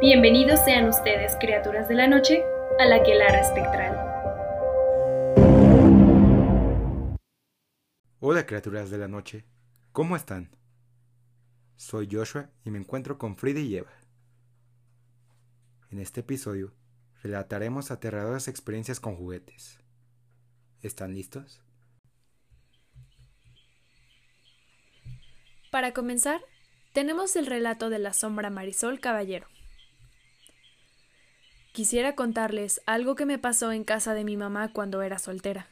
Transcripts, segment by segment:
Bienvenidos sean ustedes, criaturas de la noche, a la Quelara Espectral. Hola, criaturas de la noche. ¿Cómo están? Soy Joshua y me encuentro con Frida y Eva. En este episodio relataremos aterradoras experiencias con juguetes. ¿Están listos? Para comenzar, tenemos el relato de la sombra Marisol Caballero. Quisiera contarles algo que me pasó en casa de mi mamá cuando era soltera.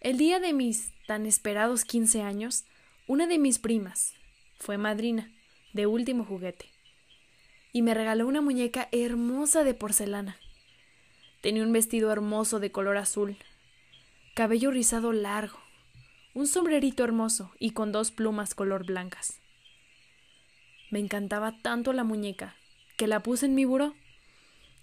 El día de mis tan esperados 15 años, una de mis primas fue madrina de último juguete y me regaló una muñeca hermosa de porcelana. Tenía un vestido hermoso de color azul, cabello rizado largo, un sombrerito hermoso y con dos plumas color blancas. Me encantaba tanto la muñeca que la puse en mi buró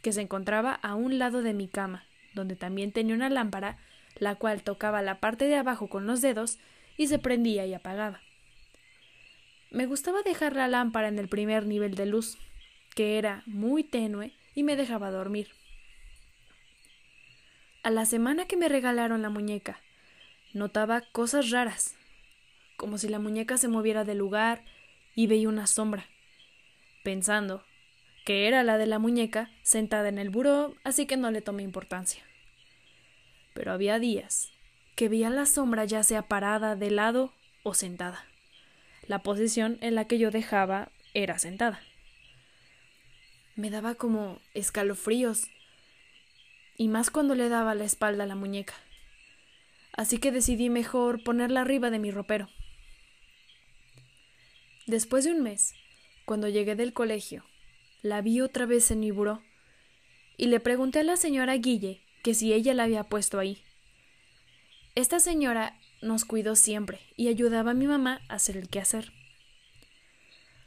que se encontraba a un lado de mi cama, donde también tenía una lámpara, la cual tocaba la parte de abajo con los dedos y se prendía y apagaba. Me gustaba dejar la lámpara en el primer nivel de luz, que era muy tenue y me dejaba dormir. A la semana que me regalaron la muñeca, notaba cosas raras, como si la muñeca se moviera del lugar y veía una sombra. Pensando que era la de la muñeca, sentada en el buró, así que no le tomé importancia. Pero había días que veía la sombra ya sea parada de lado o sentada. La posición en la que yo dejaba era sentada. Me daba como escalofríos, y más cuando le daba la espalda a la muñeca. Así que decidí mejor ponerla arriba de mi ropero. Después de un mes, cuando llegué del colegio, la vi otra vez en mi buró y le pregunté a la señora Guille que si ella la había puesto ahí. Esta señora nos cuidó siempre y ayudaba a mi mamá a hacer el quehacer.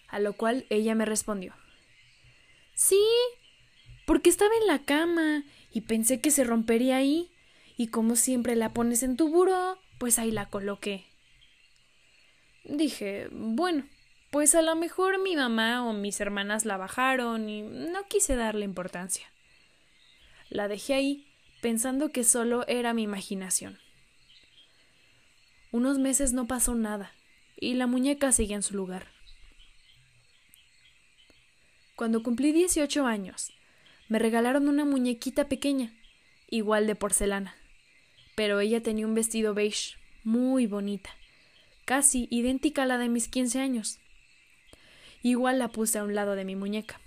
A lo cual ella me respondió Sí, porque estaba en la cama y pensé que se rompería ahí, y como siempre la pones en tu buró, pues ahí la coloqué. Dije, bueno, pues a lo mejor mi mamá o mis hermanas la bajaron y no quise darle importancia. La dejé ahí pensando que solo era mi imaginación. Unos meses no pasó nada y la muñeca seguía en su lugar. Cuando cumplí 18 años, me regalaron una muñequita pequeña, igual de porcelana, pero ella tenía un vestido beige muy bonita, casi idéntica a la de mis 15 años. Igual la puse a un lado de mi muñeca.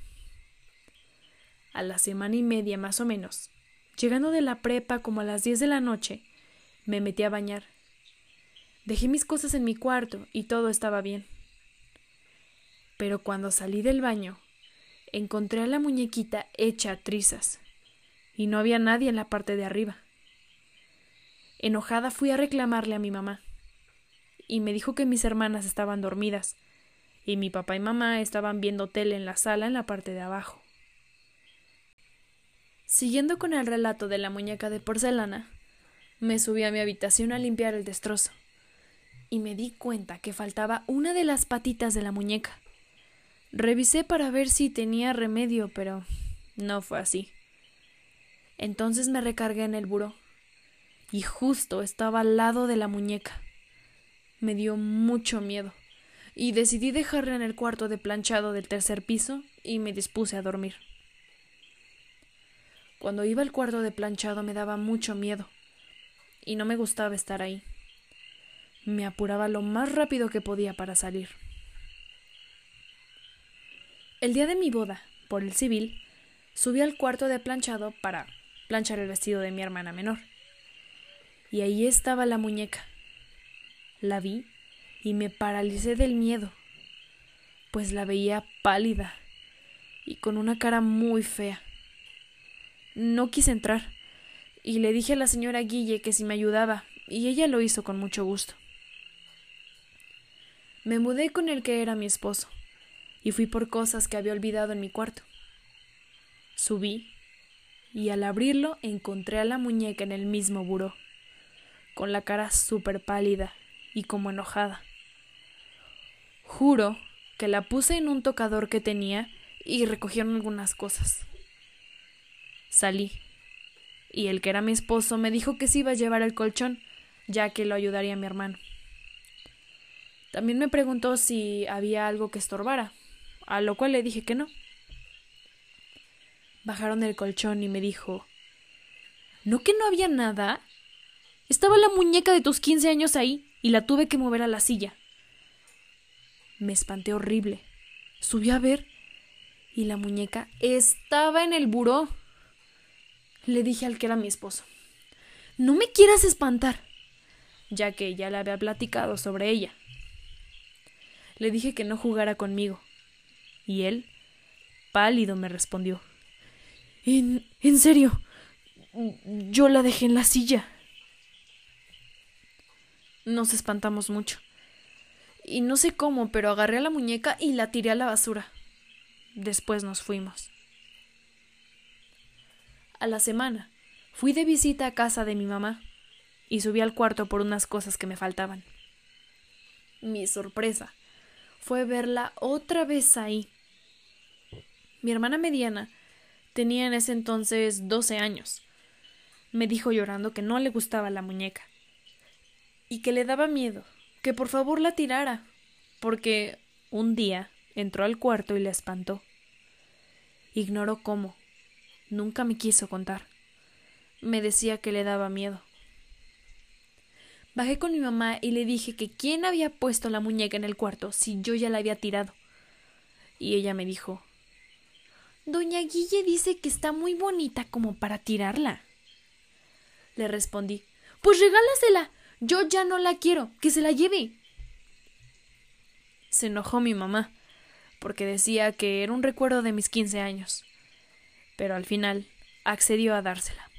A la semana y media más o menos, llegando de la prepa como a las diez de la noche, me metí a bañar. Dejé mis cosas en mi cuarto y todo estaba bien. Pero cuando salí del baño, encontré a la muñequita hecha a trizas, y no había nadie en la parte de arriba. Enojada fui a reclamarle a mi mamá, y me dijo que mis hermanas estaban dormidas, y mi papá y mamá estaban viendo tele en la sala en la parte de abajo. Siguiendo con el relato de la muñeca de porcelana, me subí a mi habitación a limpiar el destrozo y me di cuenta que faltaba una de las patitas de la muñeca. Revisé para ver si tenía remedio, pero no fue así. Entonces me recargué en el buró y justo estaba al lado de la muñeca. Me dio mucho miedo y decidí dejarla en el cuarto de planchado del tercer piso y me dispuse a dormir. Cuando iba al cuarto de planchado me daba mucho miedo y no me gustaba estar ahí. Me apuraba lo más rápido que podía para salir. El día de mi boda, por el civil, subí al cuarto de planchado para planchar el vestido de mi hermana menor. Y ahí estaba la muñeca. La vi y me paralicé del miedo, pues la veía pálida y con una cara muy fea. No quise entrar y le dije a la señora Guille que si me ayudaba, y ella lo hizo con mucho gusto. Me mudé con el que era mi esposo y fui por cosas que había olvidado en mi cuarto. Subí y al abrirlo encontré a la muñeca en el mismo buró, con la cara súper pálida y como enojada. Juro que la puse en un tocador que tenía y recogieron algunas cosas. Salí, y el que era mi esposo me dijo que se iba a llevar el colchón, ya que lo ayudaría mi hermano. También me preguntó si había algo que estorbara, a lo cual le dije que no. Bajaron el colchón y me dijo ¿No que no había nada? Estaba la muñeca de tus quince años ahí y la tuve que mover a la silla. Me espanté horrible. Subí a ver y la muñeca estaba en el buró. Le dije al que era mi esposo, no me quieras espantar, ya que ya le había platicado sobre ella. Le dije que no jugara conmigo, y él, pálido, me respondió, En, en serio, yo la dejé en la silla. Nos espantamos mucho. Y no sé cómo, pero agarré a la muñeca y la tiré a la basura. Después nos fuimos. A la semana, fui de visita a casa de mi mamá y subí al cuarto por unas cosas que me faltaban. Mi sorpresa fue verla otra vez ahí. Mi hermana mediana tenía en ese entonces doce años. Me dijo llorando que no le gustaba la muñeca y que le daba miedo, que por favor la tirara, porque un día entró al cuarto y la espantó. Ignoró cómo. Nunca me quiso contar. Me decía que le daba miedo. Bajé con mi mamá y le dije que quién había puesto la muñeca en el cuarto si yo ya la había tirado. Y ella me dijo Doña Guille dice que está muy bonita como para tirarla. Le respondí Pues regálasela. Yo ya no la quiero. Que se la lleve. Se enojó mi mamá, porque decía que era un recuerdo de mis quince años. Pero al final accedió a dársela.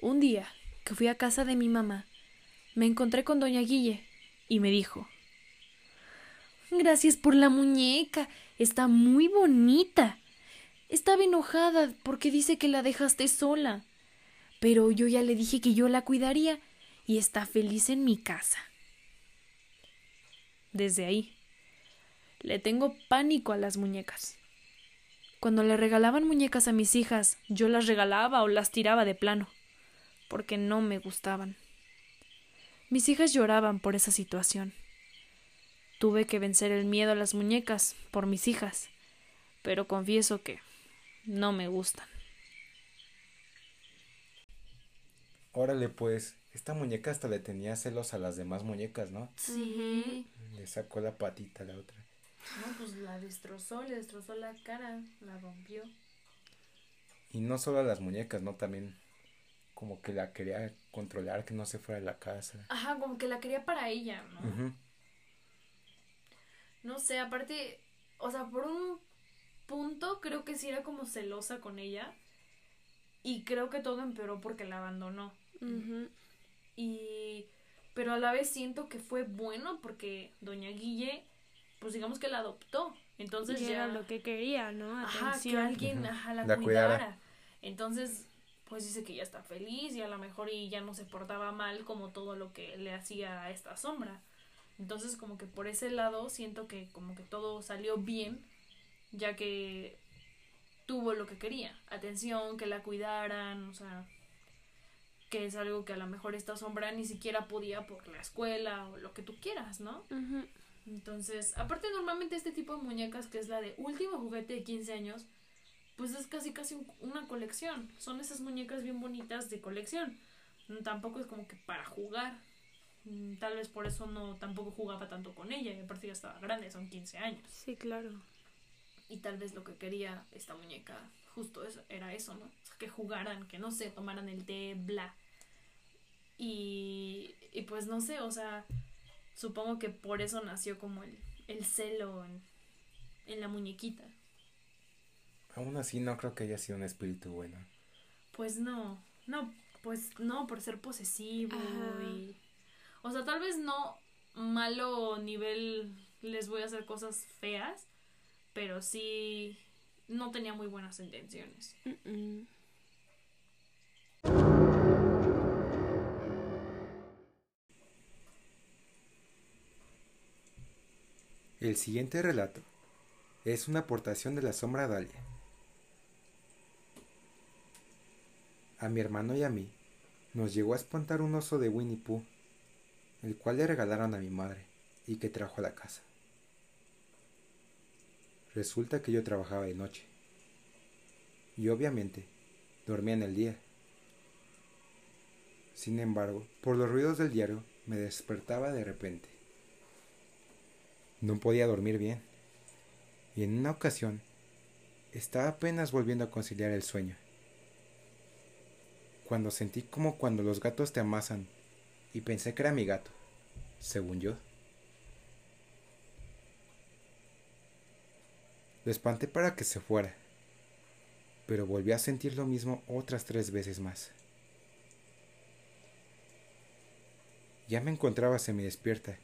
Un día que fui a casa de mi mamá, me encontré con doña Guille y me dijo Gracias por la muñeca. Está muy bonita. Estaba enojada porque dice que la dejaste sola. Pero yo ya le dije que yo la cuidaría y está feliz en mi casa. Desde ahí, le tengo pánico a las muñecas. Cuando le regalaban muñecas a mis hijas, yo las regalaba o las tiraba de plano porque no me gustaban. Mis hijas lloraban por esa situación. Tuve que vencer el miedo a las muñecas por mis hijas, pero confieso que no me gustan. Órale, pues, esta muñeca hasta le tenía celos a las demás muñecas, ¿no? Sí. Le sacó la patita a la otra. No, pues la destrozó, le destrozó la cara, la rompió. Y no solo a las muñecas, ¿no? También como que la quería controlar, que no se fuera de la casa. Ajá, como que la quería para ella, ¿no? No sé, aparte, o sea, por un punto creo que sí era como celosa con ella. Y creo que todo empeoró porque la abandonó. Y. Pero a la vez siento que fue bueno porque Doña Guille, pues digamos que la adoptó. Entonces ya. era lo que quería, ¿no? Ajá, que alguien la, cuidara. Entonces, pues dice que ya está feliz y a lo mejor y ya no se portaba mal como todo lo que le hacía a esta sombra. Entonces como que por ese lado siento que como que todo salió bien, ya que tuvo lo que quería, atención, que la cuidaran, o sea, que es algo que a lo mejor esta sombra ni siquiera podía por la escuela o lo que tú quieras, ¿no? Entonces, aparte normalmente este tipo de muñecas que es la de último juguete de 15 años, pues es casi casi una colección. Son esas muñecas bien bonitas de colección. Mm, tampoco es como que para jugar. Mm, tal vez por eso no tampoco jugaba tanto con ella. Y aparte ya estaba grande, son 15 años. Sí, claro. Y tal vez lo que quería esta muñeca justo eso, era eso, ¿no? que jugaran, que no sé, tomaran el té, bla. Y, y pues no sé, o sea, supongo que por eso nació como el, el celo en, en la muñequita. Aún así no creo que haya sido un espíritu bueno. Pues no, no, pues no, por ser posesivo y... O sea, tal vez no malo nivel les voy a hacer cosas feas, pero sí no tenía muy buenas intenciones. El siguiente relato es una aportación de la sombra Dalia. A mi hermano y a mí nos llegó a espantar un oso de Winnie Pooh, el cual le regalaron a mi madre y que trajo a la casa. Resulta que yo trabajaba de noche y obviamente dormía en el día. Sin embargo, por los ruidos del diario me despertaba de repente. No podía dormir bien y en una ocasión estaba apenas volviendo a conciliar el sueño. Cuando sentí como cuando los gatos te amasan y pensé que era mi gato, según yo. Lo espanté para que se fuera, pero volví a sentir lo mismo otras tres veces más. Ya me encontraba despierta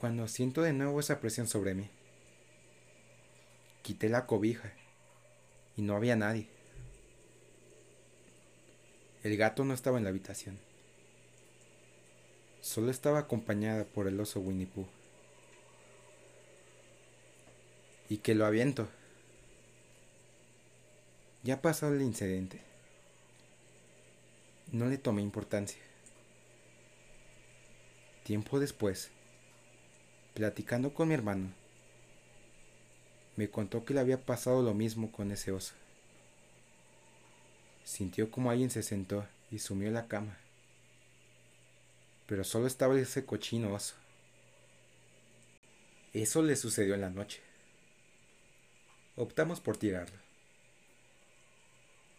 cuando siento de nuevo esa presión sobre mí. Quité la cobija y no había nadie. El gato no estaba en la habitación. Solo estaba acompañada por el oso Winnie Pooh. Y que lo aviento. Ya pasó el incidente. No le tomé importancia. Tiempo después, platicando con mi hermano, me contó que le había pasado lo mismo con ese oso. Sintió como alguien se sentó y sumió la cama. Pero solo estaba ese cochino oso. Eso le sucedió en la noche. Optamos por tirarlo.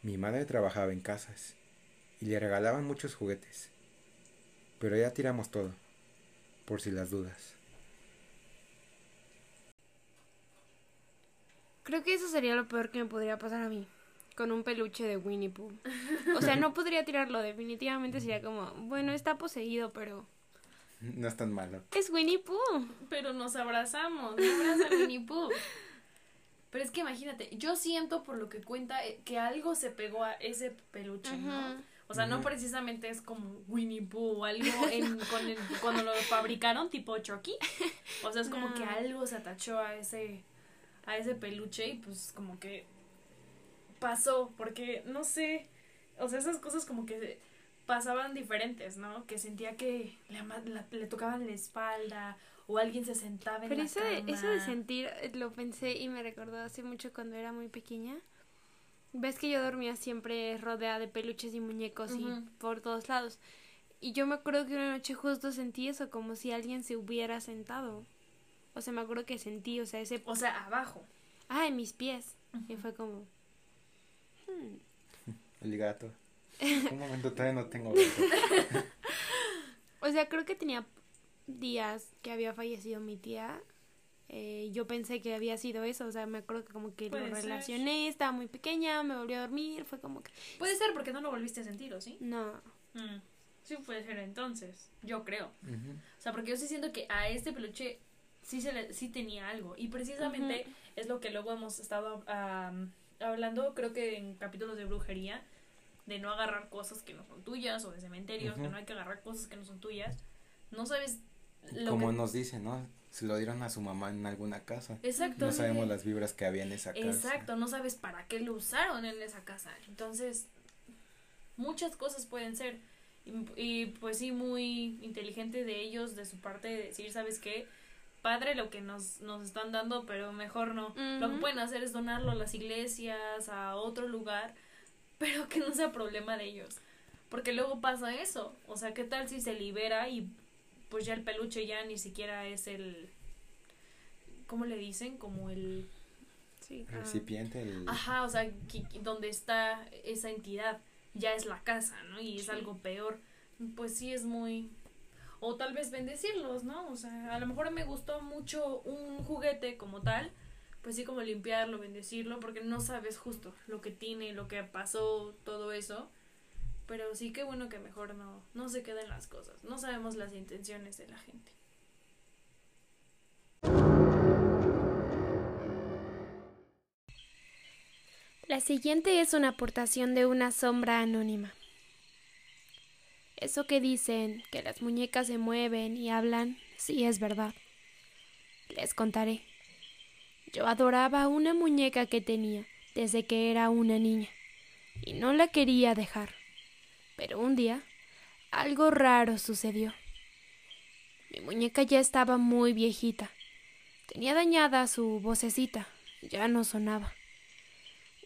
Mi madre trabajaba en casas y le regalaban muchos juguetes. Pero ya tiramos todo, por si las dudas. Creo que eso sería lo peor que me podría pasar a mí. Con un peluche de Winnie Pooh. O sea, no podría tirarlo. Definitivamente sería como, bueno, está poseído, pero. No es tan malo. Es Winnie Pooh. Pero nos abrazamos. Me abraza Winnie Pooh. Pero es que imagínate, yo siento por lo que cuenta eh, que algo se pegó a ese peluche, ¿no? O sea, no precisamente es como Winnie Pooh o algo en, con el, cuando lo fabricaron, tipo Chucky. O sea, es como que algo se atachó a ese a ese peluche y pues como que pasó, porque no sé, o sea, esas cosas como que pasaban diferentes, ¿no? Que sentía que le, le tocaban la espalda o alguien se sentaba en Pero la eso de, eso de sentir, eh, lo pensé y me recordó hace mucho cuando era muy pequeña. Ves que yo dormía siempre rodeada de peluches y muñecos y por todos lados. Y yo me acuerdo que una noche justo sentí eso, como si alguien se hubiera sentado. O sea, me acuerdo que sentí, o sea, ese... O sea, abajo. Ah, en mis pies. Y fue como... Hmm. El gato. Un momento todavía no tengo gato. o sea, creo que tenía días que había fallecido mi tía. Eh, yo pensé que había sido eso, o sea, me acuerdo que como que lo relacioné, estaba muy pequeña, me volvió a dormir, fue como que... Puede ser porque no lo volviste a sentir, ¿o sí? No. Mm. Sí puede ser entonces, yo creo. O sea, porque yo sí siento que a este peluche sí, se le, sí tenía algo. Y precisamente es lo que luego hemos estado hablando, creo que en capítulos de brujería, de no agarrar cosas que no son tuyas o de cementerios, que no hay que agarrar cosas que no son tuyas. No sabes lo Como nos dice, ¿no? Se lo dieron a su mamá en alguna casa. Exacto. No sabemos las vibras que había en esa casa. Exacto, no sabes para qué lo usaron en esa casa. Entonces, muchas cosas pueden ser. Y, y pues sí, muy inteligente de ellos, de su parte, de decir, ¿sabes qué? Padre lo que nos, nos están dando, pero mejor no. Lo que pueden hacer es donarlo a las iglesias, a otro lugar, pero que no sea problema de ellos. Porque luego pasa eso. O sea, ¿qué tal si se libera y pues ya el peluche ya ni siquiera es el... ¿Cómo le dicen? Como el... Sí, recipiente. El... Ajá, o sea, donde está esa entidad ya es la casa, ¿no? Y es algo peor. Pues sí es muy o tal vez bendecirlos, ¿no? O sea, a lo mejor me gustó mucho un juguete como tal, pues sí como limpiarlo, bendecirlo, porque no sabes justo lo que tiene, lo que pasó, todo eso. Pero sí que bueno que mejor no, no se queden las cosas. No sabemos las intenciones de la gente. La siguiente es una aportación de una sombra anónima. Eso que dicen, que las muñecas se mueven y hablan, sí es verdad. Les contaré. Yo adoraba una muñeca que tenía desde que era una niña y no la quería dejar. Pero un día algo raro sucedió. Mi muñeca ya estaba muy viejita. Tenía dañada su vocecita, ya no sonaba.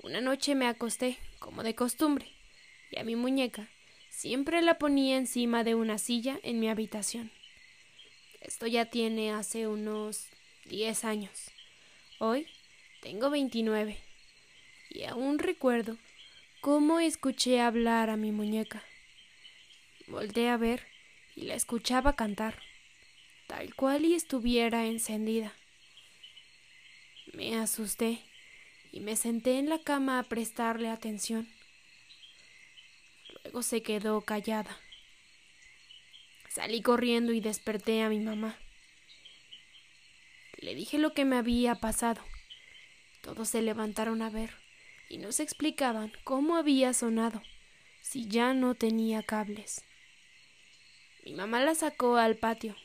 Una noche me acosté, como de costumbre, y a mi muñeca siempre la ponía encima de una silla en mi habitación. Esto ya tiene hace unos diez años. Hoy tengo veintinueve y aún recuerdo cómo escuché hablar a mi muñeca. Volté a ver y la escuchaba cantar, tal cual y estuviera encendida. Me asusté y me senté en la cama a prestarle atención. Luego se quedó callada. Salí corriendo y desperté a mi mamá. Le dije lo que me había pasado. Todos se levantaron a ver y nos explicaban cómo había sonado si ya no tenía cables. Mi mamá la sacó al patio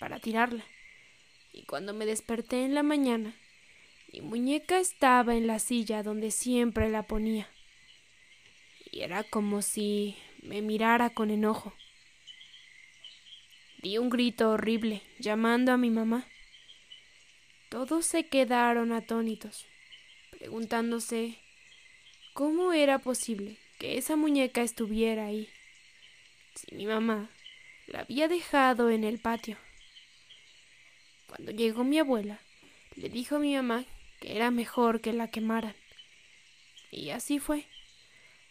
para tirarla y cuando me desperté en la mañana mi muñeca estaba en la silla donde siempre la ponía y era como si me mirara con enojo. Di un grito horrible llamando a mi mamá. Todos se quedaron atónitos, preguntándose cómo era posible que esa muñeca estuviera ahí. Si mi mamá la había dejado en el patio. Cuando llegó mi abuela, le dijo a mi mamá que era mejor que la quemaran. Y así fue.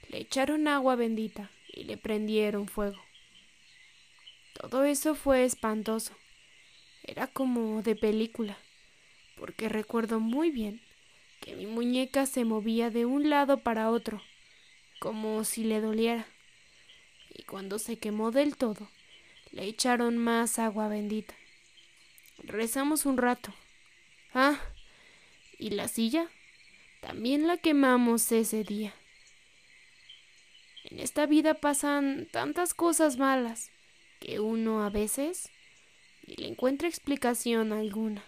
Le echaron agua bendita y le prendieron fuego. Todo eso fue espantoso. Era como de película porque recuerdo muy bien que mi muñeca se movía de un lado para otro, como si le doliera. Y cuando se quemó del todo, le echaron más agua bendita. Rezamos un rato. Ah, ¿y la silla? También la quemamos ese día. En esta vida pasan tantas cosas malas que uno a veces ni le encuentra explicación alguna.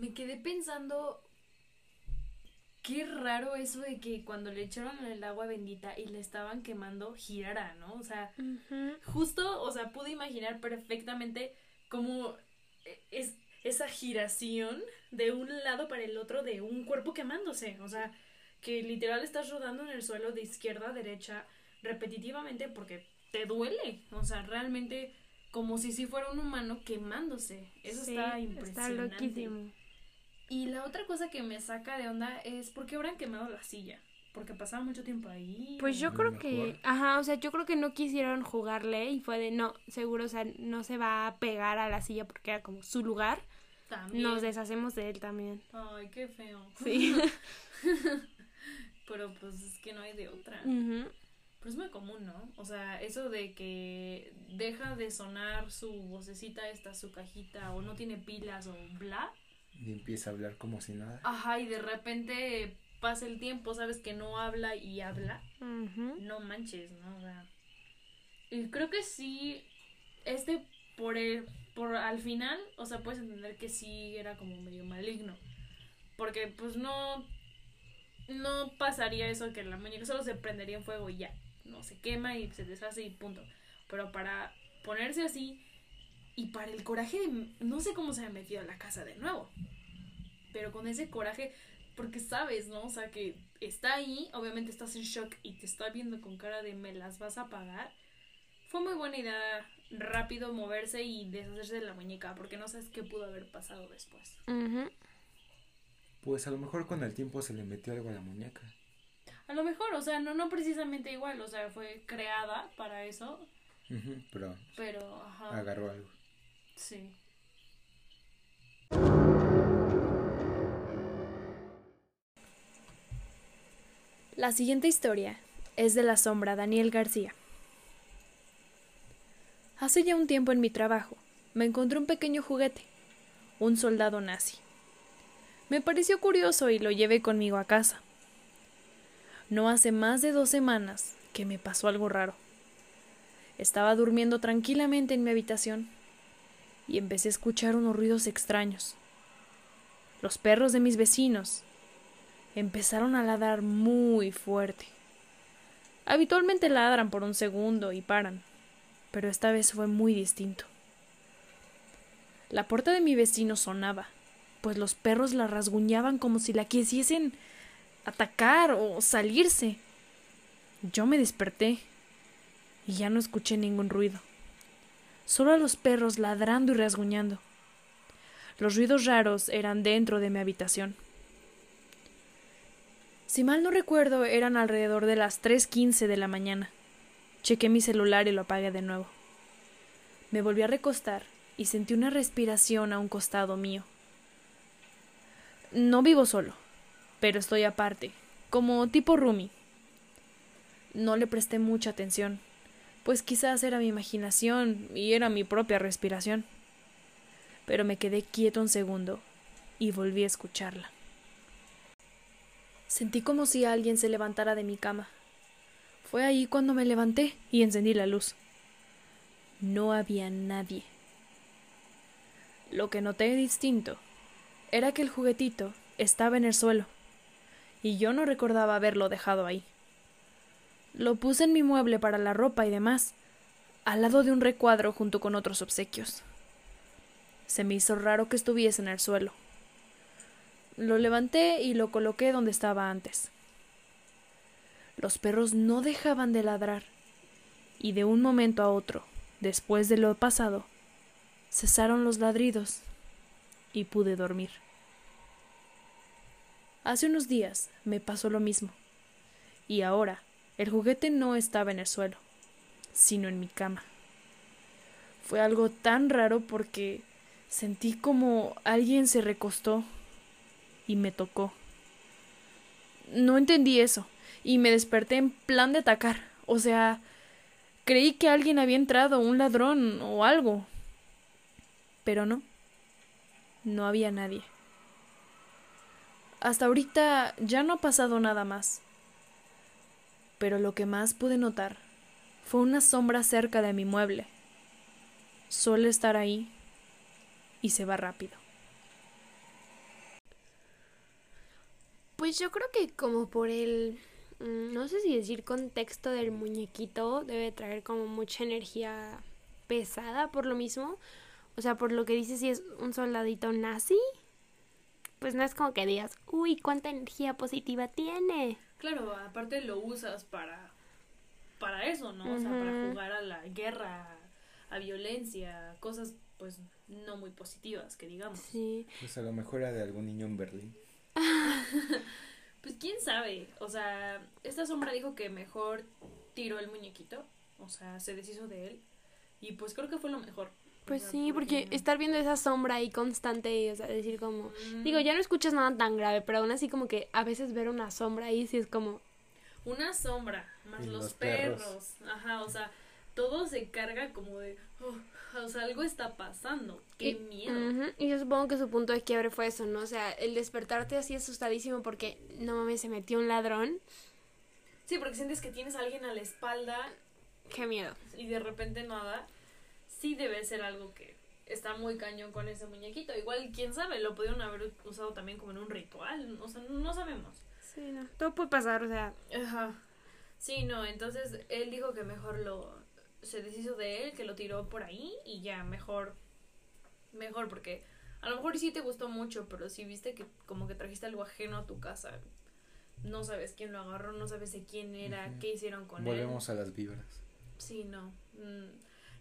me quedé pensando qué raro eso de que cuando le echaron el agua bendita y le estaban quemando girara, ¿no? O sea, justo, o sea, pude imaginar perfectamente cómo e, es esa giración de un lado para el otro de un cuerpo quemándose, o sea, que literal estás rodando en el suelo de izquierda a derecha repetitivamente porque te duele, o sea, realmente como si sí fuera un humano quemándose. Eso está impresionante. Está loquísimo. Y la otra cosa que me saca de onda es por qué habrán quemado la silla. Porque pasaba mucho tiempo ahí. Pues yo creo que, ajá, o sea, yo creo que no quisieron jugarle y fue de, no, seguro, o sea, no se va a pegar a la silla porque era como su lugar. También. Nos deshacemos de él también. Ay, qué feo. Sí. Pero pues es que no hay de otra. Pero es muy común, ¿no? O sea, eso de que deja de sonar su vocecita, esta su cajita, o no tiene pilas, o bla y empieza a hablar como si nada. Ajá, y de repente pasa el tiempo, sabes que no habla y habla. No manches, ¿no? O sea, y creo que sí, este por el, por al final, o sea, puedes entender que sí era como medio maligno. Porque pues no no pasaría eso que la muñeca solo se prendería en fuego y ya, no se quema y se deshace y punto. Pero para ponerse así y para el coraje de... No sé cómo se ha metido a la casa de nuevo. Pero con ese coraje, porque sabes, ¿no? O sea, que está ahí, obviamente estás en shock y te está viendo con cara de me las vas a pagar. Fue muy buena idea rápido moverse y deshacerse de la muñeca, porque no sabes qué pudo haber pasado después. Pues a lo mejor con el tiempo se le metió algo a la muñeca. A lo mejor, o sea, no, no precisamente igual, o sea, fue creada para eso. pero pero agarró algo. Sí. La siguiente historia es de la sombra Daniel García. Hace ya un tiempo en mi trabajo me encontré un pequeño juguete, un soldado nazi. Me pareció curioso y lo llevé conmigo a casa. No hace más de dos semanas que me pasó algo raro. Estaba durmiendo tranquilamente en mi habitación y empecé a escuchar unos ruidos extraños. Los perros de mis vecinos empezaron a ladrar muy fuerte. Habitualmente ladran por un segundo y paran, pero esta vez fue muy distinto. La puerta de mi vecino sonaba, pues los perros la rasguñaban como si la quisiesen atacar o salirse. Yo me desperté y ya no escuché ningún ruido, solo a los perros ladrando y rasguñando. Los ruidos raros eran dentro de mi habitación. Si mal no recuerdo, eran alrededor de las 3.15 de la mañana. Chequé mi celular y lo apagué de nuevo. Me volví a recostar y sentí una respiración a un costado mío. No vivo solo, pero estoy aparte, como tipo Rumi. No le presté mucha atención, pues quizás era mi imaginación y era mi propia respiración. Pero me quedé quieto un segundo y volví a escucharla. Sentí como si alguien se levantara de mi cama. Fue ahí cuando me levanté y encendí la luz. No había nadie. Lo que noté distinto era que el juguetito estaba en el suelo, y yo no recordaba haberlo dejado ahí. Lo puse en mi mueble para la ropa y demás, al lado de un recuadro junto con otros obsequios. Se me hizo raro que estuviese en el suelo. Lo levanté y lo coloqué donde estaba antes. Los perros no dejaban de ladrar, y de un momento a otro, después de lo pasado, Cesaron los ladridos y pude dormir. Hace unos días me pasó lo mismo, y ahora el juguete no estaba en el suelo, sino en mi cama. Fue algo tan raro porque sentí como alguien se recostó y me tocó. No entendí eso, y me desperté en plan de atacar. O sea, creí que alguien había entrado, un ladrón o algo, pero no, no había nadie. Hasta ahorita ya no ha pasado nada más. Pero lo que más pude notar fue una sombra cerca de mi mueble. Suele estar ahí y se va rápido. Pues yo creo que como por el, no sé si decir contexto del muñequito, debe traer como mucha energía pesada por lo mismo. O sea, por lo que dices, si es un soldadito nazi, pues no es como que digas, uy, cuánta energía positiva tiene. Claro, aparte lo usas para, para eso, ¿no? O sea, para jugar a la guerra, a violencia, cosas pues no muy positivas, que digamos. Sí. Pues a lo mejor era de algún niño en Berlín. pues quién sabe. O sea, esta sombra dijo que mejor tiró el muñequito. O sea, se deshizo de él. Y pues creo que fue lo mejor. Pues sí, porque estar viendo esa sombra ahí constante, o sea, decir como, digo, ya no escuchas nada tan grave, pero aún así como que a veces ver una sombra ahí sí es como... Una sombra, más los, perros. ajá, o sea, todo se carga como de, oh, o sea, algo está pasando, qué miedo. Y yo supongo que su punto de quiebre fue eso, ¿no? O sea, el despertarte así asustadísimo porque, no mames, se metió un ladrón. Sí, porque sientes que tienes a alguien a la espalda. Qué miedo. Y de repente nada sí debe ser algo que está muy cañón con ese muñequito. Igual, quién sabe, lo pudieron haber usado también como en un ritual. O sea, no sabemos. Sí, no. Todo puede pasar, o sea. Ajá. Sí, no, entonces él dijo que mejor lo. Se deshizo de él, que lo tiró por ahí y ya, mejor. Mejor, porque a lo mejor sí te gustó mucho, pero si viste que como que trajiste algo ajeno a tu casa. No sabes quién lo agarró, no sabes de quién era, qué hicieron con él. Volvemos a las vibras. Sí, no. Mm,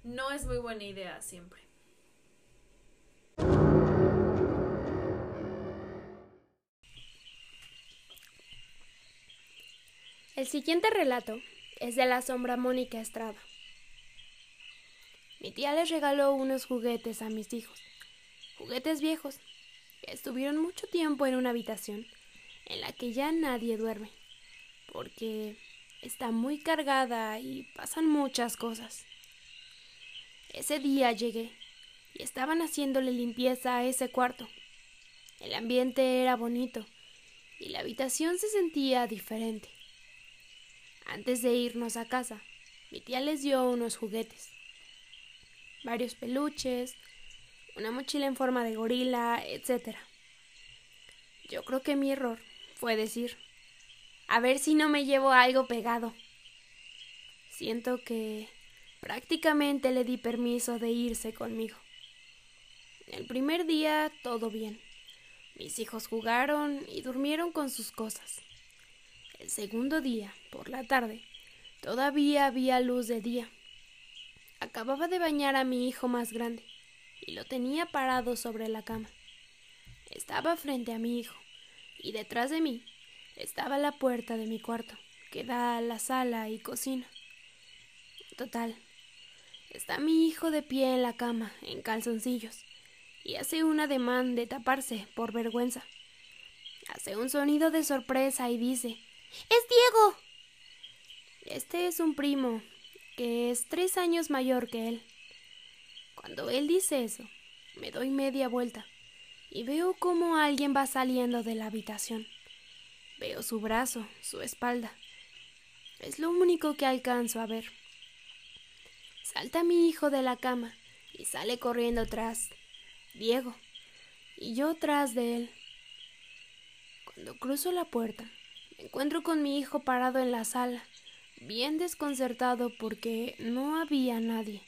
no es muy buena idea siempre. El siguiente relato es de la sombra Mónica Estrada. Mi tía les regaló unos juguetes a mis hijos, juguetes viejos, que estuvieron mucho tiempo en una habitación en la que ya nadie duerme, porque está muy cargada y pasan muchas cosas. Ese día llegué y estaban haciéndole limpieza a ese cuarto. El ambiente era bonito y la habitación se sentía diferente. Antes de irnos a casa, mi tía les dio unos juguetes, varios peluches, una mochila en forma de gorila, etc. Yo creo que mi error fue decir, a ver si no me llevo algo pegado. Siento que prácticamente le di permiso de irse conmigo. El primer día todo bien. Mis hijos jugaron y durmieron con sus cosas. El segundo día, por la tarde, todavía había luz de día. Acababa de bañar a mi hijo más grande y lo tenía parado sobre la cama. Estaba frente a mi hijo y detrás de mí estaba la puerta de mi cuarto, que da a la sala y cocina. Total, está mi hijo de pie en la cama, en calzoncillos, y hace un ademán de taparse por vergüenza. Hace un sonido de sorpresa y dice ¡Es Diego! Este es un primo, que es tres años mayor que él. Cuando él dice eso, me doy media vuelta y veo cómo alguien va saliendo de la habitación. Veo su brazo, su espalda. Es lo único que alcanzo a ver. Salta mi hijo de la cama y sale corriendo tras Diego, y yo tras de él. Cuando cruzo la puerta, me encuentro con mi hijo parado en la sala, bien desconcertado porque no había nadie.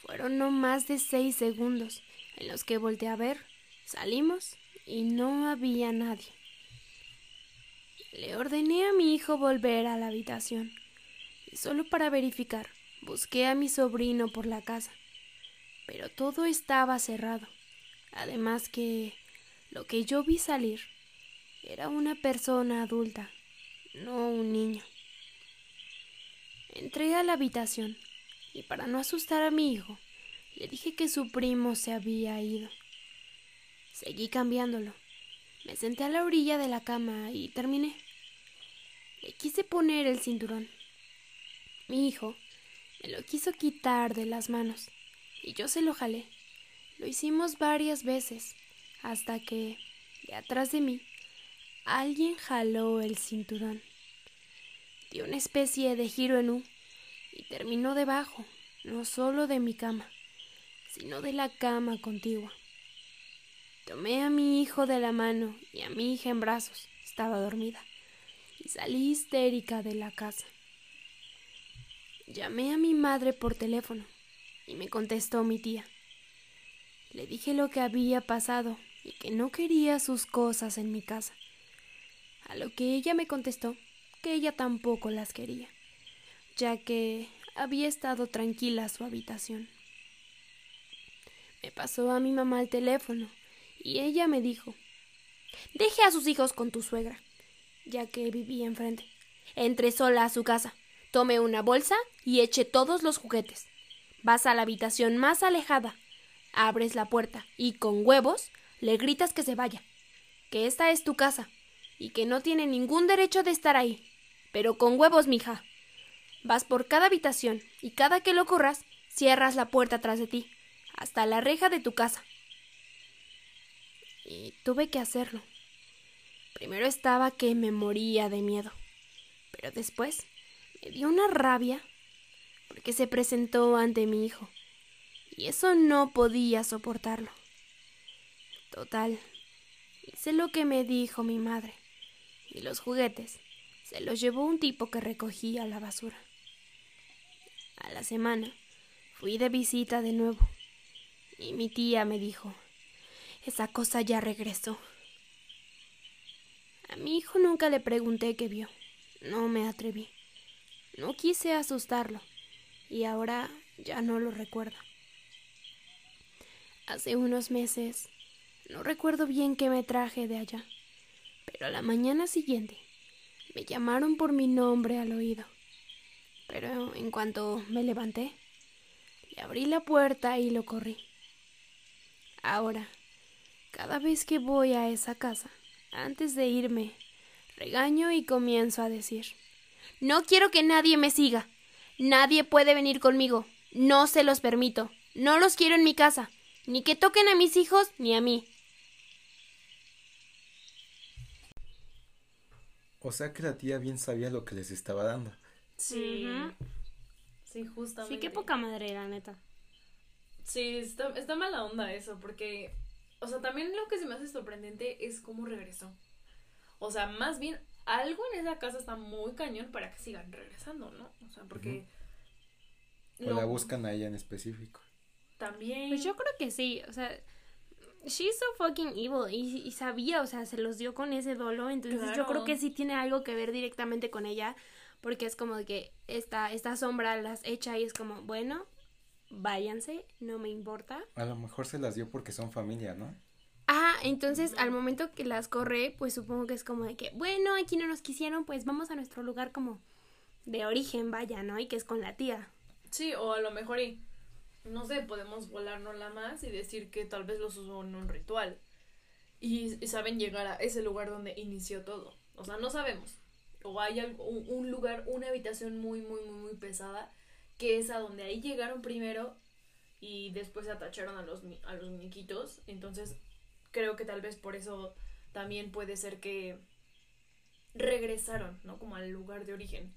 Fueron no más de seis segundos en los que volteé a ver, salimos y no había nadie. Le ordené a mi hijo volver a la habitación y solo para verificar Busqué a mi sobrino por la casa, pero todo estaba cerrado. Además que lo que yo vi salir era una persona adulta, no un niño. Entré a la habitación y para no asustar a mi hijo, le dije que su primo se había ido. Seguí cambiándolo. Me senté a la orilla de la cama y terminé. Le quise poner el cinturón. Mi hijo me lo quiso quitar de las manos y yo se lo jalé. Lo hicimos varias veces hasta que, de atrás de mí, alguien jaló el cinturón. Dio una especie de giro en U y terminó debajo, no solo de mi cama, sino de la cama contigua. Tomé a mi hijo de la mano y a mi hija en brazos, estaba dormida, y salí histérica de la casa. Llamé a mi madre por teléfono y me contestó mi tía. Le dije lo que había pasado y que no quería sus cosas en mi casa. A lo que ella me contestó que ella tampoco las quería, ya que había estado tranquila su habitación. Me pasó a mi mamá el teléfono y ella me dijo Deje a sus hijos con tu suegra, ya que vivía enfrente. Entre sola a su casa. Tome una bolsa y eche todos los juguetes. Vas a la habitación más alejada, abres la puerta y con huevos le gritas que se vaya, que esta es tu casa y que no tiene ningún derecho de estar ahí. Pero con huevos, mija. Vas por cada habitación y cada que lo corras, cierras la puerta tras de ti, hasta la reja de tu casa. Y tuve que hacerlo. Primero estaba que me moría de miedo, pero después me dio una rabia porque se presentó ante mi hijo y eso no podía soportarlo. Total, hice lo que me dijo mi madre y los juguetes se los llevó un tipo que recogía la basura. A la semana fui de visita de nuevo y mi tía me dijo, esa cosa ya regresó. A mi hijo nunca le pregunté qué vio, no me atreví. No quise asustarlo y ahora ya no lo recuerdo. Hace unos meses no recuerdo bien qué me traje de allá, pero a la mañana siguiente me llamaron por mi nombre al oído. Pero en cuanto me levanté, le abrí la puerta y lo corrí. Ahora, cada vez que voy a esa casa, antes de irme, regaño y comienzo a decir no quiero que nadie me siga. Nadie puede venir conmigo. No se los permito. No los quiero en mi casa. Ni que toquen a mis hijos ni a mí. O sea que la tía bien sabía lo que les estaba dando. Sí. Sí, justamente. Sí, qué poca madre, la neta. Sí, está, está mala onda eso, porque, o sea, también lo que se me hace sorprendente es cómo regresó. O sea, más bien, algo en esa casa está muy cañón para que sigan regresando, ¿no? O sea, porque... O la buscan a ella en específico. También. Pues yo creo que sí, o sea, she's so fucking evil y, y sabía, o sea, se los dio con ese dolo, entonces yo creo que sí tiene algo que ver directamente con ella, porque es como que esta, esta sombra las echa y es como, bueno, váyanse, no me importa. A lo mejor se las dio porque son familia, ¿no? Ah, entonces al momento que las corre, pues supongo que es como de que, bueno, aquí no nos quisieron, pues vamos a nuestro lugar como de origen, vaya, ¿no? Y que es con la tía. Sí, o a lo mejor y, no sé, podemos volárnosla más y decir que tal vez los usó en un ritual. Y, saben llegar a ese lugar donde inició todo. O sea, no sabemos. O hay un, lugar, una habitación muy, muy, muy, muy pesada, que es a donde ahí llegaron primero y después se atacharon a los, a los muñequitos. Entonces, creo que tal vez por eso también puede ser que regresaron, ¿no? Como al lugar de origen.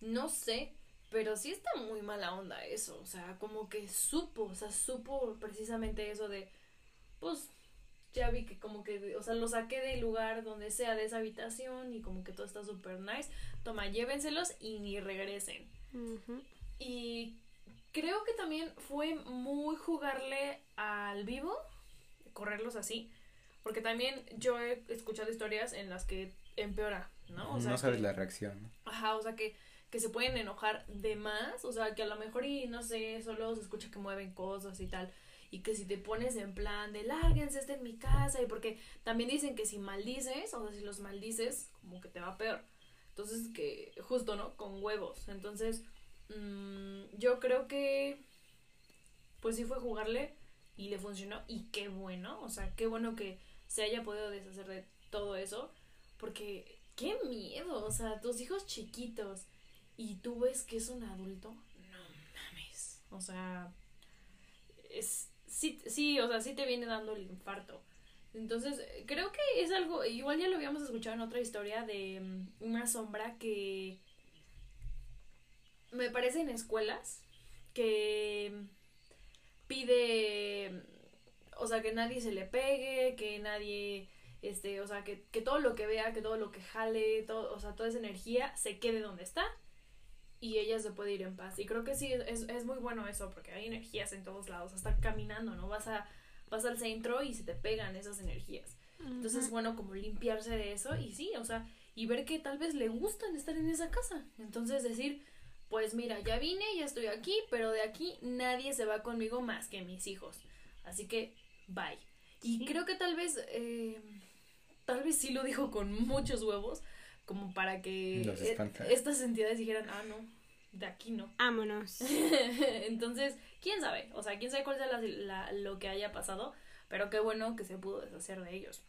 No sé, pero sí está muy mala onda eso, o sea, como que supo, o sea, supo precisamente eso de, pues, ya vi que como que, o sea, lo saqué del lugar donde sea de esa habitación y como que todo está súper nice, toma, llévenselos y ni regresen. Y creo que también fue muy jugarle al vivo, correrlos así, porque también yo he escuchado historias en las que empeora, ¿no? O sea, no sabes que- la reacción. Ajá, o sea que, que se pueden enojar de más, o sea que a lo mejor y no sé, solo se escucha que mueven cosas y tal, y que si te pones en plan de lárguense, este en mi casa, y porque también dicen que si maldices, o sea, si los maldices, como que te va peor. Entonces, que justo, ¿no? Con huevos. Entonces, mm, yo creo que, pues sí fue jugarle y le funcionó, y qué bueno, o sea, qué bueno que se haya podido deshacer de todo eso, porque qué miedo, o sea, tus hijos chiquitos y tú ves que es un adulto, no mames, o sea, es, sí, sí, o sea, sí te viene dando el infarto. Entonces, creo que es algo, igual ya lo habíamos escuchado en otra historia de mm, una sombra que me parece en escuelas que pide, o sea, que nadie se le pegue, que nadie este, o sea, que, que todo lo que vea, que todo lo que jale, todo, o sea, toda esa energía se quede donde está y ella se puede ir en paz. Y creo que sí, es, es muy bueno eso, porque hay energías en todos lados, hasta caminando, ¿no? Vas a vas al centro y se te pegan esas energías. Entonces es bueno como limpiarse de eso y sí, o sea, y ver que tal vez le gustan estar en esa casa. Entonces decir, pues mira, ya vine, ya estoy aquí, pero de aquí nadie se va conmigo más que mis hijos. Así que, bye. Y Sí. creo que tal vez, eh, tal vez sí lo dijo con muchos huevos, como para que espanta. estas entidades dijeran, ah, no, de aquí no. Vámonos. Entonces, quién sabe, o sea, quién sabe cuál sea la- la- lo que haya pasado, pero qué bueno que se pudo deshacer de ellos.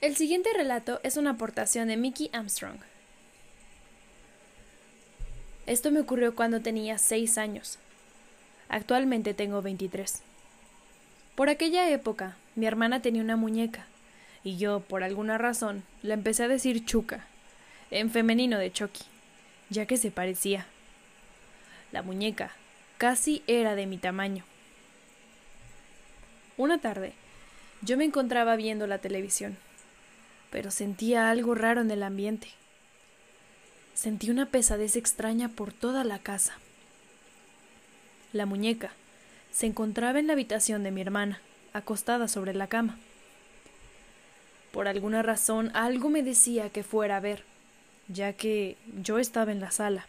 El siguiente relato es una aportación de Mickey Armstrong. Esto me ocurrió cuando tenía 6 años. Actualmente tengo 23. Por aquella época, mi hermana tenía una muñeca, y yo, por alguna razón, la empecé a decir Chuca, en femenino de Chucky, ya que se parecía. La muñeca casi era de mi tamaño. Una tarde, yo me encontraba viendo la televisión, pero sentía algo raro en el ambiente. Sentí una pesadez extraña por toda la casa. La muñeca se encontraba en la habitación de mi hermana, acostada sobre la cama. Por alguna razón algo me decía que fuera a ver, ya que yo estaba en la sala.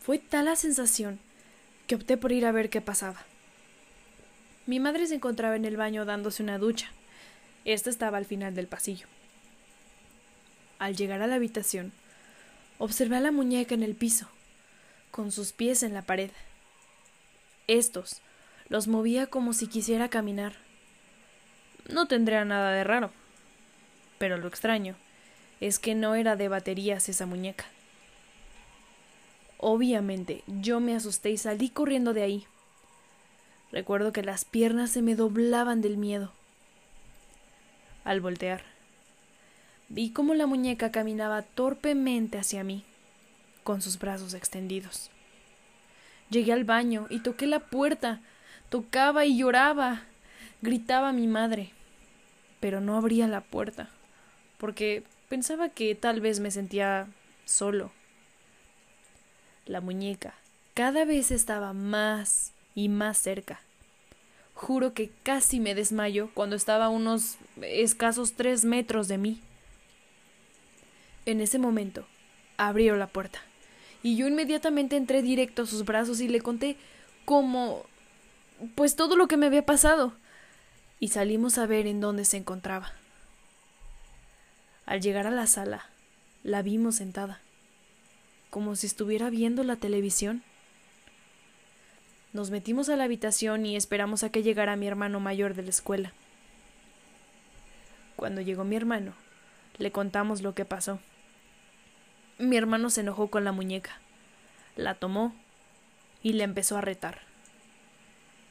Fue tal la sensación que opté por ir a ver qué pasaba. Mi madre se encontraba en el baño dándose una ducha. Esta estaba al final del pasillo. Al llegar a la habitación, observé a la muñeca en el piso, con sus pies en la pared. Estos los movía como si quisiera caminar. No tendría nada de raro. Pero lo extraño es que no era de baterías esa muñeca. Obviamente yo me asusté y salí corriendo de ahí. Recuerdo que las piernas se me doblaban del miedo. Al voltear, Vi cómo la muñeca caminaba torpemente hacia mí, con sus brazos extendidos. Llegué al baño y toqué la puerta. Tocaba y lloraba. Gritaba mi madre. Pero no abría la puerta, porque pensaba que tal vez me sentía solo. La muñeca cada vez estaba más y más cerca. Juro que casi me desmayo cuando estaba a unos escasos tres metros de mí. En ese momento, abrió la puerta, y yo inmediatamente entré directo a sus brazos y le conté cómo... pues todo lo que me había pasado, y salimos a ver en dónde se encontraba. Al llegar a la sala, la vimos sentada, como si estuviera viendo la televisión. Nos metimos a la habitación y esperamos a que llegara mi hermano mayor de la escuela. Cuando llegó mi hermano, le contamos lo que pasó. Mi hermano se enojó con la muñeca, la tomó y le empezó a retar,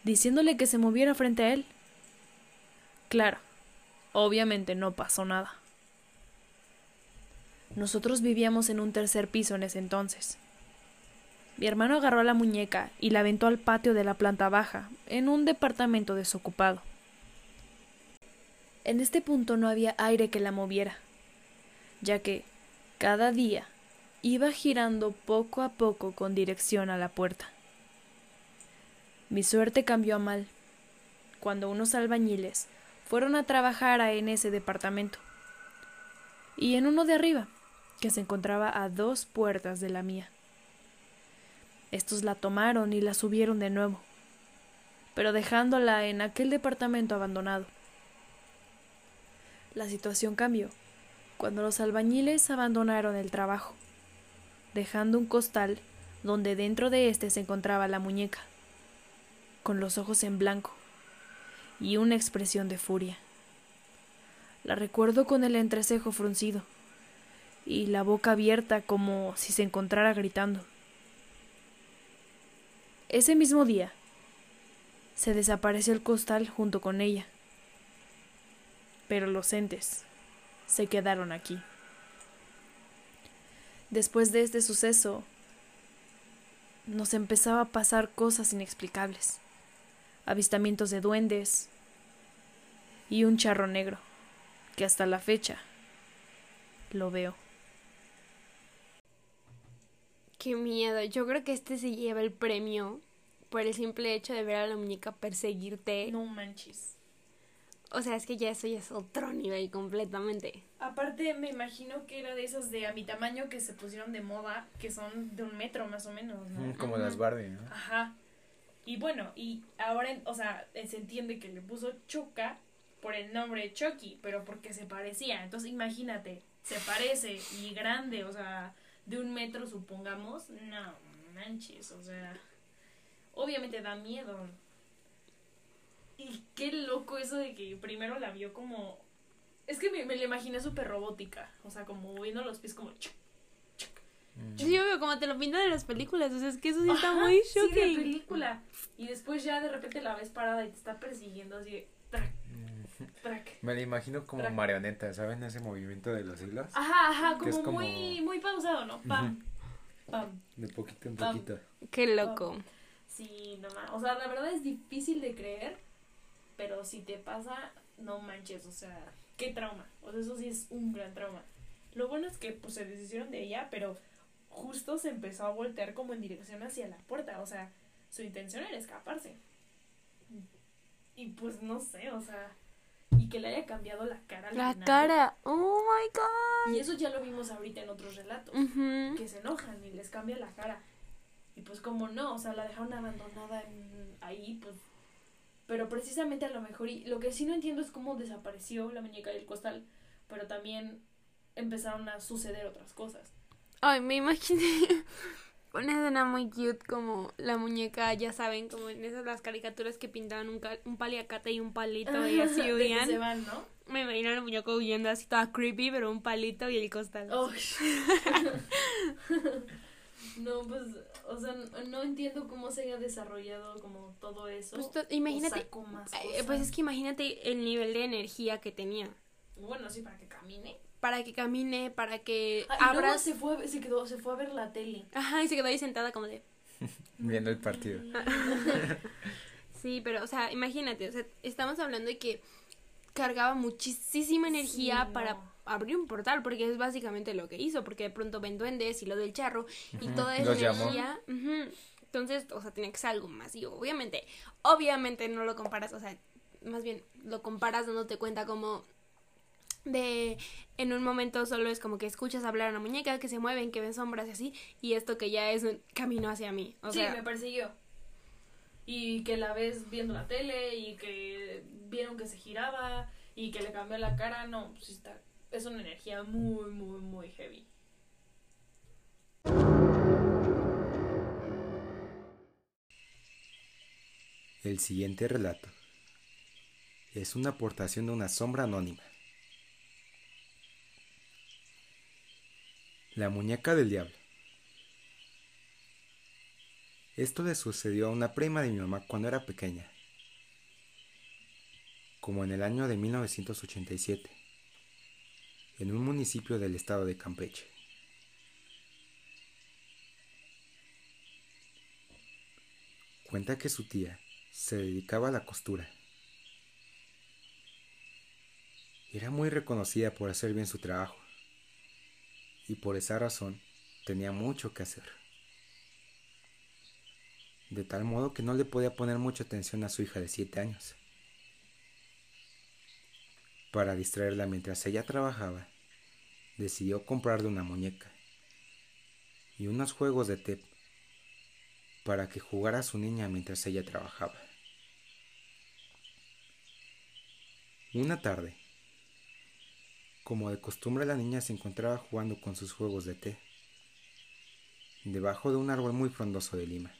diciéndole que se moviera frente a él. Claro, obviamente no pasó nada. Nosotros vivíamos en un tercer piso en ese entonces. Mi hermano agarró la muñeca y la aventó al patio de la planta baja, en un departamento desocupado. En este punto no había aire que la moviera, ya que cada día iba girando poco a poco con dirección a la puerta. Mi suerte cambió a mal cuando unos albañiles fueron a trabajar en ese departamento y en uno de arriba, que se encontraba a dos puertas de la mía. Estos la tomaron y la subieron de nuevo, pero dejándola en aquel departamento abandonado. La situación cambió cuando los albañiles abandonaron el trabajo, dejando un costal donde dentro de éste se encontraba la muñeca, con los ojos en blanco y una expresión de furia. La recuerdo con el entrecejo fruncido y la boca abierta como si se encontrara gritando. Ese mismo día se desapareció el costal junto con ella. Pero los entes se quedaron aquí. Después de este suceso, nos empezaba a pasar cosas inexplicables. Avistamientos de duendes y un charro negro, que hasta la fecha lo veo. Qué miedo. Yo creo que este se lleva el premio por el simple hecho de ver a la muñeca perseguirte. No manches. O sea, es que ya eso ya es otro nivel completamente. Aparte, me imagino que era de esas de a mi tamaño que se pusieron de moda, que son de un metro más o menos, ¿no? Mm, Como las Barbie, ¿no? Ajá. Y bueno, y ahora, o sea, se entiende que le puso Chuca por el nombre de Chucky, pero porque se parecía. Entonces, imagínate, se parece y grande, o sea, de un metro, supongamos. No manches, o sea, obviamente da miedo. Y qué loco eso de que primero la vio como. Es que me, me la imaginé súper robótica, o sea, como moviendo los pies como. chuc, chuc, Mm. Sí, obvio, como te lo pintan en las películas. O sea, es que eso sí está Ajá, muy Sí, de shocking. película. Y después ya de repente la ves parada y te está persiguiendo así de. Trac, trac. Me la imagino como marioneta, ¿saben? Ese movimiento de los hilos. Ajá, ajá, Que como, es como- muy, muy pausado, ¿no? Pam, pam. De poquito en Pam. poquito. Qué loco. Sí, no ma- O sea, la verdad es difícil de creer, pero si te pasa, no manches, o sea, qué trauma. O sea, eso sí es un gran trauma. Lo bueno es que pues se deshicieron de ella, pero justo se empezó a voltear como en dirección hacia la puerta, o sea, su intención era escaparse. Y pues no sé, o sea, y que le haya cambiado la cara La cara. Oh my god. Y eso ya lo vimos ahorita en otros relatos que se enojan y les cambia la cara. Y pues como no, o sea, la dejaron abandonada en- ahí, pues... Pero precisamente a lo mejor, y lo que sí no entiendo es cómo desapareció la muñeca del costal, pero también empezaron a suceder otras cosas. Ay, me imaginé una escena muy cute como la muñeca, ya saben, como en esas las caricaturas que pintaban un, ca- un paliacate y un palito y así huían. se van, ¿no? Me imagino la muñeca huyendo así toda creepy, pero un palito y el costal. Uy. no, pues, o sea, no, entiendo cómo se haya desarrollado como todo eso. Pues to- imagínate, más Eh, cosas. Pues es que imagínate el nivel de energía que tenía. Bueno, sí, para que camine. Para que camine, para que Ah, abras. se fue, se quedó, se fue a ver la tele. Ajá, y se quedó ahí sentada como de. Viendo el partido. Sí, pero, o sea, imagínate, o sea, estamos hablando de que cargaba muchísima energía Sí, para no. Abrir un portal, porque es básicamente lo que hizo, porque de pronto ven duendes y lo del charro y toda esa energía. Entonces, o sea, tenía que ser algo masivo. Obviamente, obviamente no lo comparas, o sea, más bien lo comparas dándote cuenta como de en un momento solo es como que escuchas hablar a una muñeca que se mueven, que ven sombras y así, y esto que ya es un camino hacia mí. O sí, sea, me persiguió. Y que la ves viendo la tele y que vieron que se giraba y que le cambió la cara. No, pues está. Es una energía muy, muy, muy heavy. El siguiente relato es una aportación de una sombra anónima. La muñeca del diablo. Esto le sucedió a una prima de mi mamá cuando era pequeña, como en el año de 1987, en un municipio del estado de Campeche. Cuenta que su tía se dedicaba a la costura. Era muy reconocida por hacer bien su trabajo y por esa razón tenía mucho que hacer. De tal modo que no le podía poner mucha atención a su hija de 7 años. Para distraerla mientras ella trabajaba, decidió comprarle una muñeca y unos juegos de té para que jugara a su niña mientras ella trabajaba. Una tarde, como de costumbre la niña se encontraba jugando con sus juegos de té, debajo de un árbol muy frondoso de lima.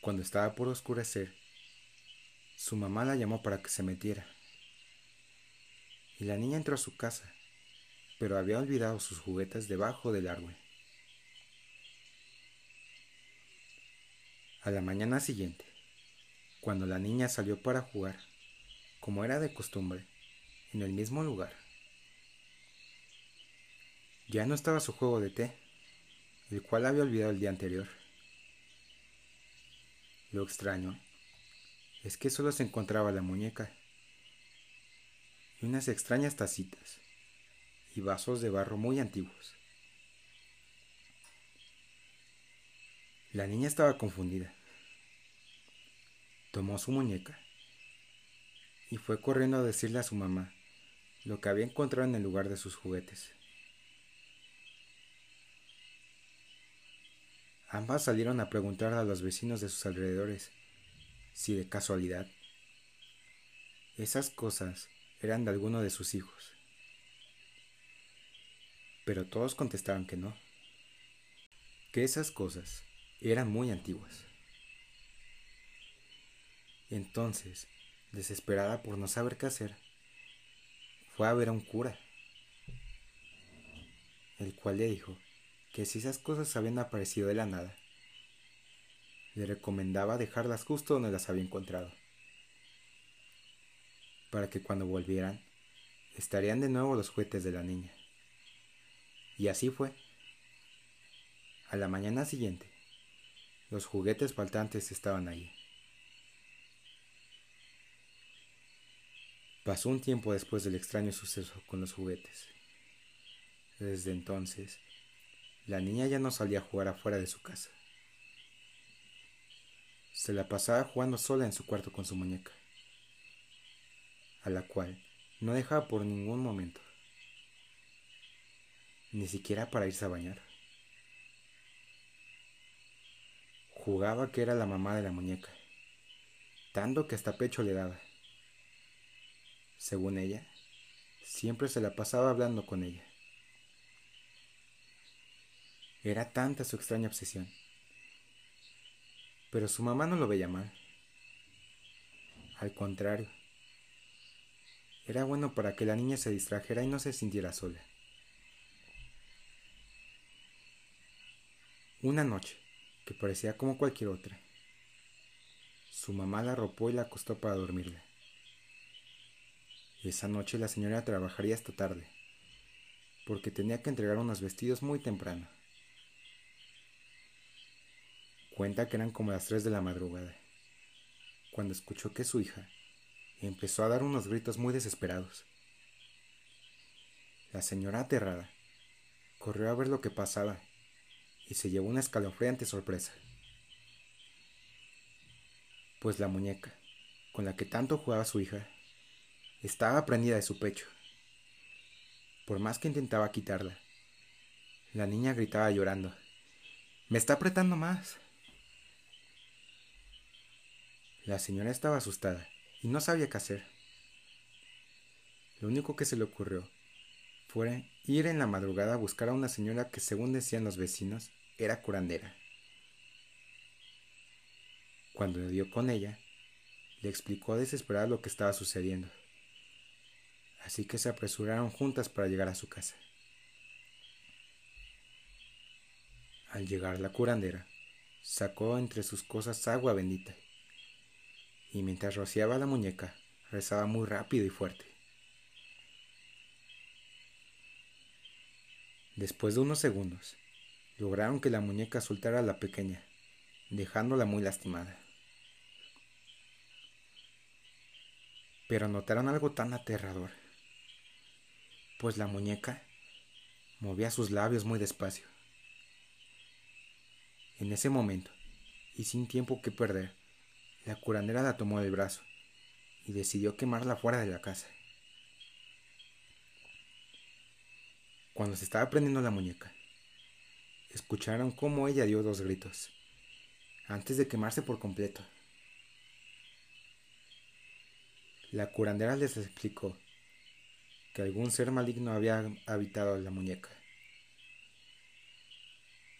Cuando estaba por oscurecer, su mamá la llamó para que se metiera. Y la niña entró a su casa, pero había olvidado sus juguetes debajo del árbol. A la mañana siguiente, cuando la niña salió para jugar, como era de costumbre, en el mismo lugar, ya no estaba su juego de té, el cual había olvidado el día anterior. Lo extraño es que solo se encontraba la muñeca y unas extrañas tacitas y vasos de barro muy antiguos. La niña estaba confundida. Tomó su muñeca y fue corriendo a decirle a su mamá lo que había encontrado en el lugar de sus juguetes. Ambas salieron a preguntar a los vecinos de sus alrededores si de casualidad esas cosas eran de alguno de sus hijos. Pero todos contestaron que no, que esas cosas eran muy antiguas. Entonces, desesperada por no saber qué hacer, fue a ver a un cura, el cual le dijo que si esas cosas habían aparecido de la nada, le recomendaba dejarlas justo donde las había encontrado, para que cuando volvieran estarían de nuevo los juguetes de la niña. Y así fue. A la mañana siguiente, los juguetes faltantes estaban allí. Pasó un tiempo después del extraño suceso con los juguetes. Desde entonces, la niña ya no salía a jugar afuera de su casa. Se la pasaba jugando sola en su cuarto con su muñeca, a la cual no dejaba por ningún momento, ni siquiera para irse a bañar. Jugaba que era la mamá de la muñeca, tanto que hasta pecho le daba. Según ella, siempre se la pasaba hablando con ella. Era tanta su extraña obsesión. Pero su mamá no lo veía mal. Al contrario, era bueno para que la niña se distrajera y no se sintiera sola. Una noche, que parecía como cualquier otra, su mamá la arropó y la acostó para dormirla. Esa noche la señora trabajaría hasta tarde, porque tenía que entregar unos vestidos muy temprano. Cuenta que eran como las 3 de la madrugada, cuando escuchó que su hija empezó a dar unos gritos muy desesperados. La señora aterrada corrió a ver lo que pasaba y se llevó una escalofriante sorpresa. Pues la muñeca, con la que tanto jugaba su hija, estaba prendida de su pecho. Por más que intentaba quitarla, la niña gritaba llorando. Me está apretando más. La señora estaba asustada y no sabía qué hacer. Lo único que se le ocurrió fue ir en la madrugada a buscar a una señora que según decían los vecinos era curandera. Cuando le dio con ella, le explicó desesperada lo que estaba sucediendo. Así que se apresuraron juntas para llegar a su casa. Al llegar la curandera, sacó entre sus cosas agua bendita y mientras rociaba la muñeca, rezaba muy rápido y fuerte. Después de unos segundos, lograron que la muñeca soltara a la pequeña, dejándola muy lastimada. Pero notaron algo tan aterrador, pues la muñeca movía sus labios muy despacio. En ese momento, y sin tiempo que perder, la curandera la tomó del brazo y decidió quemarla fuera de la casa. Cuando se estaba prendiendo la muñeca, escucharon cómo ella dio dos gritos, antes de quemarse por completo. La curandera les explicó que algún ser maligno había habitado la muñeca.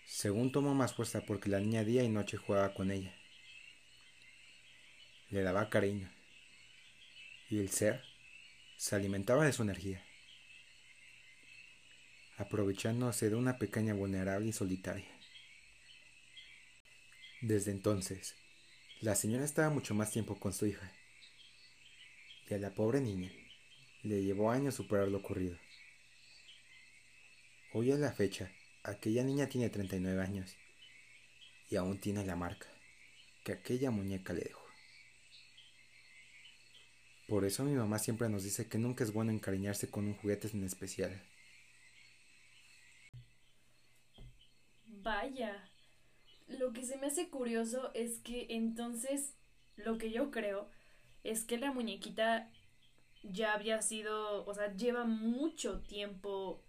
Según tomó más fuerza porque la niña día y noche jugaba con ella le daba cariño, y el ser se alimentaba de su energía, aprovechándose de una pequeña vulnerable y solitaria. Desde entonces, la señora estaba mucho más tiempo con su hija, y a la pobre niña le llevó años superar lo ocurrido. Hoy a la fecha, aquella niña tiene 39 años y aún tiene la marca que aquella muñeca le dejó. Por eso mi mamá siempre nos dice que nunca es bueno encariñarse con un juguete en especial. Vaya. Lo que se me hace curioso es que entonces lo que yo creo es que la muñequita ya había sido, o sea, lleva mucho tiempo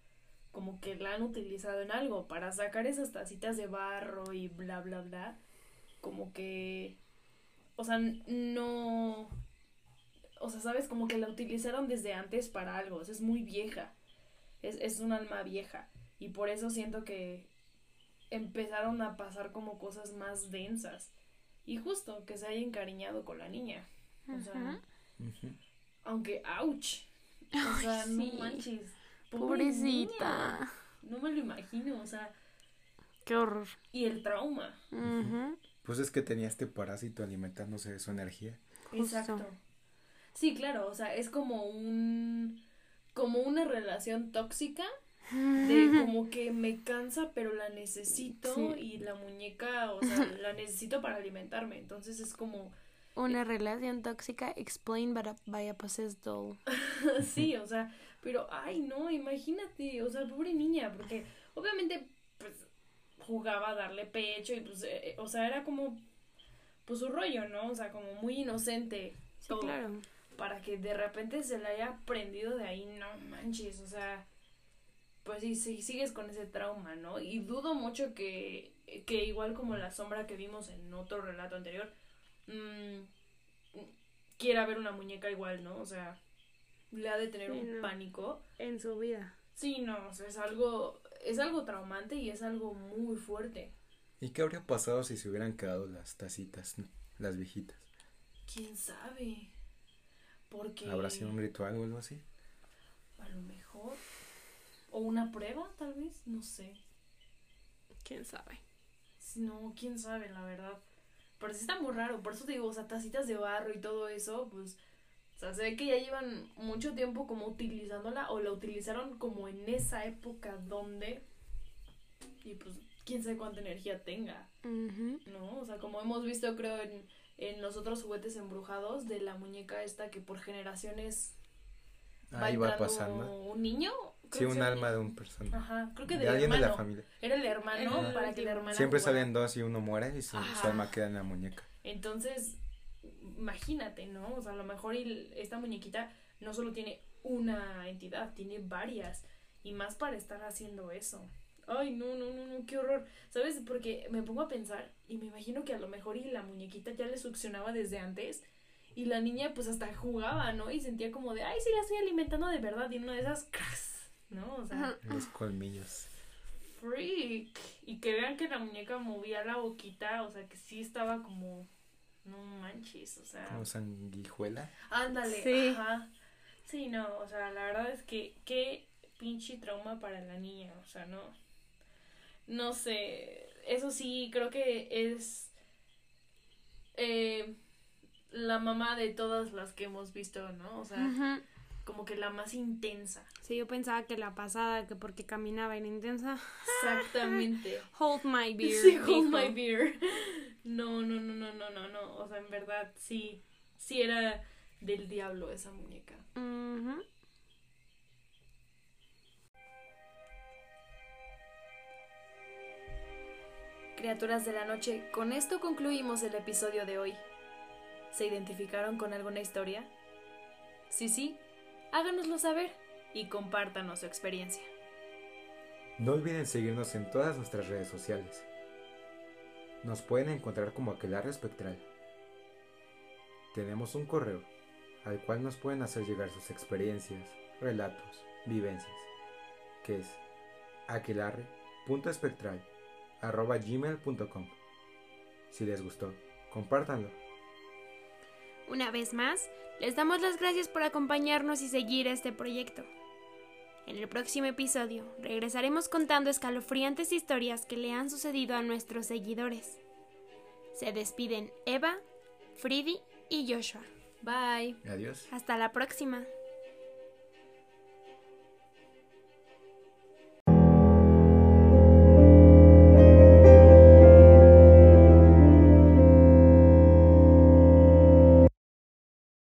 como que la han utilizado en algo para sacar esas tacitas de barro y bla bla bla. Como que, o sea, no, o sea, sabes, como que la utilizaron desde antes para algo, es muy vieja, es, es un alma vieja y por eso siento que empezaron a pasar como cosas más densas y justo que se haya encariñado con la niña, o sea, aunque, ouch, o sea, no manches, pobrecita, no me lo imagino, o sea, qué horror. Y el trauma. Pues es que tenía este parásito alimentándose de su energía. Exacto. Sí, claro, o sea, es como un como una relación tóxica de como que me cansa pero la necesito y la muñeca, o sea, la necesito para alimentarme, entonces es como una relación tóxica explained by a, possessed doll. sí, o sea, pero ay no, imagínate, o sea, pobre niña, porque obviamente pues jugaba a darle pecho y pues, eh, eh, o sea, era como pues su rollo, ¿no? O sea, como muy inocente. Sí, claro para que de repente se le haya aprendido de ahí, no manches, o sea, pues sí, sí, sigues con ese trauma, ¿no? Y dudo mucho que, que igual como la sombra que vimos en otro relato anterior, mmm, quiera ver una muñeca igual, ¿no? O sea, le ha de tener un pánico. En su vida. Sí, no, o sea, es algo, es algo traumante y es algo muy fuerte. ¿Y qué habría pasado si se hubieran quedado las tacitas, las viejitas? ¿Quién sabe? Porque... ¿Habrá sido un ritual o algo así? A lo mejor. O una prueba, tal vez, no sé. ¿Quién sabe? No, quién sabe, la verdad. Pero sí está muy raro, por eso te digo, o sea, tacitas de barro y todo eso, pues, sea, se ve que ya llevan mucho tiempo como utilizándola o la utilizaron como en esa época donde... Y pues, quién sabe cuánta energía tenga. ¿No? O sea, como hemos visto, creo, en, en los otros juguetes embrujados de la muñeca esta que por generaciones Ahí va pasando. un niño. Sí, un alma de un personaje. Ajá, creo que de, alguien de la familia. Era el hermano para que la hermana Siempre jugara. salen dos y uno muere y su, alma queda en la muñeca. Entonces, imagínate, ¿no? O sea, a lo mejor el- esta muñequita no solo tiene una entidad, tiene varias. Y más para estar haciendo eso. Ay, no, no, no, no, qué horror. ¿Sabes? Porque me pongo a pensar y me imagino que a lo mejor y la muñequita ya le succionaba desde antes. Y la niña pues hasta jugaba, ¿no? Y sentía como de, ay, sí la estoy alimentando de verdad. Y una de esas, ¡cras! ¿no? O sea. Los colmillos. freak. Y que vean que la muñeca movía la boquita, o sea, que sí estaba como, no manches, o sea. Como sanguijuela. Ándale, Sí. ajá. Sí, no, o sea, la verdad es que qué pinche trauma para la niña, o sea, no. No sé, eso sí, creo que es eh, la mamá de todas las que hemos visto, ¿no? O sea, como que la más intensa. Sí, yo pensaba que la pasada, que porque caminaba era intensa. Exactamente. Hold my beer. Sí, hold my beer. No, no, no, no, no, no, no. O sea, en verdad, sí, sí era del diablo esa muñeca. Ujú. Criaturas de la noche, con esto concluimos el episodio de hoy. ¿Se identificaron con alguna historia? Sí, sí, háganoslo saber y compártanos su experiencia. No olviden seguirnos en todas nuestras redes sociales. Nos pueden encontrar como Aquelarre Espectral. Tenemos un correo al cual nos pueden hacer llegar sus experiencias, relatos, vivencias, que es aquelarre.espectral@gmail.com. Si les gustó, compártanlo. Una vez más, les damos las gracias por acompañarnos y seguir este proyecto. En el próximo episodio regresaremos contando escalofriantes historias que le han sucedido a nuestros seguidores. Se despiden Eva, Fridi y Joshua. Bye. Adiós. Hasta la próxima.